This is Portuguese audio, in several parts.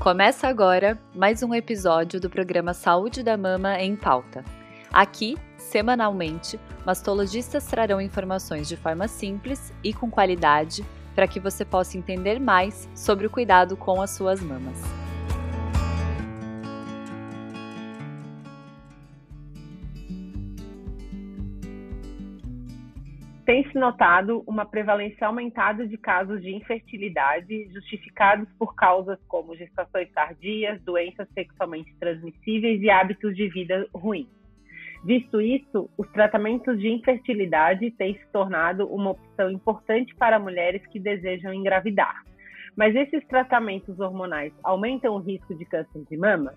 Começa agora mais um episódio do programa Saúde da Mama em Pauta. Aqui, semanalmente, mastologistas trarão informações de forma simples e com qualidade para que você possa entender mais sobre o cuidado com as suas mamas. Tem-se notado uma prevalência aumentada de casos de infertilidade justificados por causas como gestações tardias, doenças sexualmente transmissíveis e hábitos de vida ruins. Visto isso, os tratamentos de infertilidade têm se tornado uma opção importante para mulheres que desejam engravidar. Mas esses tratamentos hormonais aumentam o risco de câncer de mama?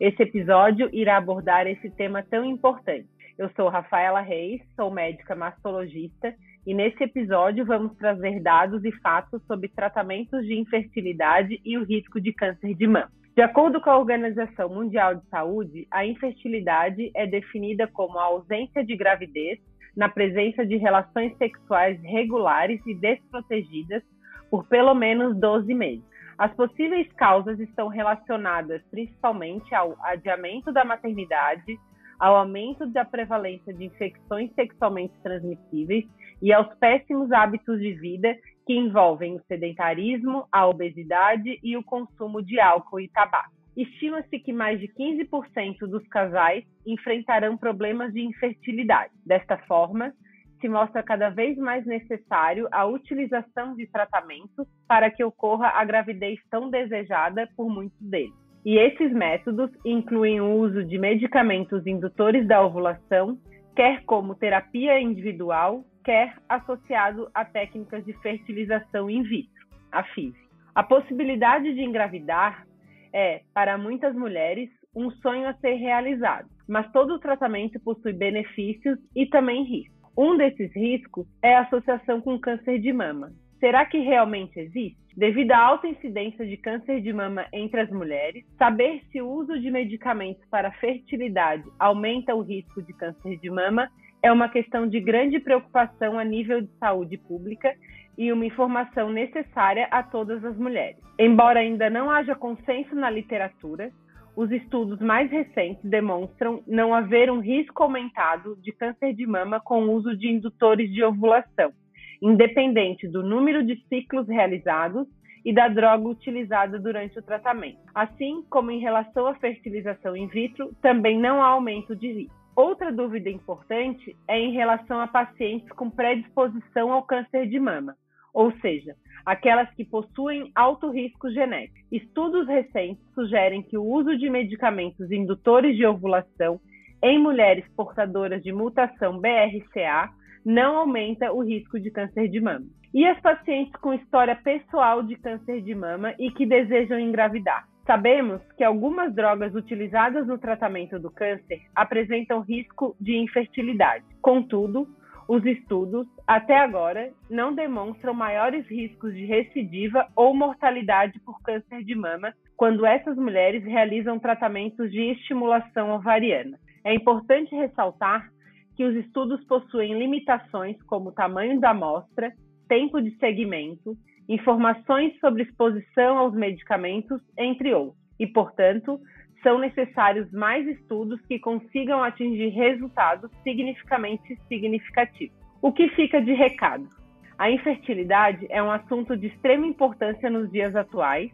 Esse episódio irá abordar esse tema tão importante. Eu sou Rafaela Reis, sou médica mastologista e nesse episódio vamos trazer dados e fatos sobre tratamentos de infertilidade e o risco de câncer de mama. De acordo com a Organização Mundial de Saúde, a infertilidade é definida como a ausência de gravidez na presença de relações sexuais regulares e desprotegidas por pelo menos 12 meses. As possíveis causas estão relacionadas principalmente ao adiamento da maternidade, ao aumento da prevalência de infecções sexualmente transmissíveis e aos péssimos hábitos de vida que envolvem o sedentarismo, a obesidade e o consumo de álcool e tabaco. Estima-se que mais de 15% dos casais enfrentarão problemas de infertilidade. Desta forma, se mostra cada vez mais necessário a utilização de tratamentos para que ocorra a gravidez tão desejada por muitos deles. E esses métodos incluem o uso de medicamentos indutores da ovulação, quer como terapia individual, quer associado a técnicas de fertilização in vitro, a FIV. A possibilidade de engravidar é, para muitas mulheres, um sonho a ser realizado, mas todo tratamento possui benefícios e também riscos. Um desses riscos é a associação com câncer de mama. Será que realmente existe? Devido à alta incidência de câncer de mama entre as mulheres, saber se o uso de medicamentos para fertilidade aumenta o risco de câncer de mama é uma questão de grande preocupação a nível de saúde pública e uma informação necessária a todas as mulheres. Embora ainda não haja consenso na literatura, os estudos mais recentes demonstram não haver um risco aumentado de câncer de mama com o uso de indutores de ovulação independente do número de ciclos realizados e da droga utilizada durante o tratamento. Assim como em relação à fertilização in vitro, também não há aumento de risco. Outra dúvida importante é em relação a pacientes com predisposição ao câncer de mama, ou seja, aquelas que possuem alto risco genético. Estudos recentes sugerem que o uso de medicamentos indutores de ovulação em mulheres portadoras de mutação BRCA não aumenta o risco de câncer de mama. E as pacientes com história pessoal de câncer de mama e que desejam engravidar? Sabemos que algumas drogas utilizadas no tratamento do câncer apresentam risco de infertilidade. Contudo, os estudos, até agora, não demonstram maiores riscos de recidiva ou mortalidade por câncer de mama quando essas mulheres realizam tratamentos de estimulação ovariana. É importante ressaltar que os estudos possuem limitações como tamanho da amostra, tempo de segmento, informações sobre exposição aos medicamentos, entre outros, e, portanto, são necessários mais estudos que consigam atingir resultados significativamente significativos. O que fica de recado? A infertilidade é um assunto de extrema importância nos dias atuais,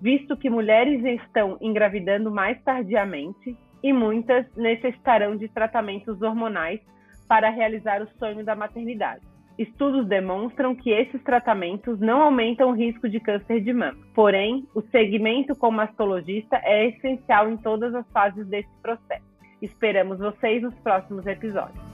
visto que mulheres estão engravidando mais tardiamente e muitas necessitarão de tratamentos hormonais para realizar o sonho da maternidade. Estudos demonstram que esses tratamentos não aumentam o risco de câncer de mama. Porém, o segmento como mastologista é essencial em todas as fases desse processo. Esperamos vocês nos próximos episódios.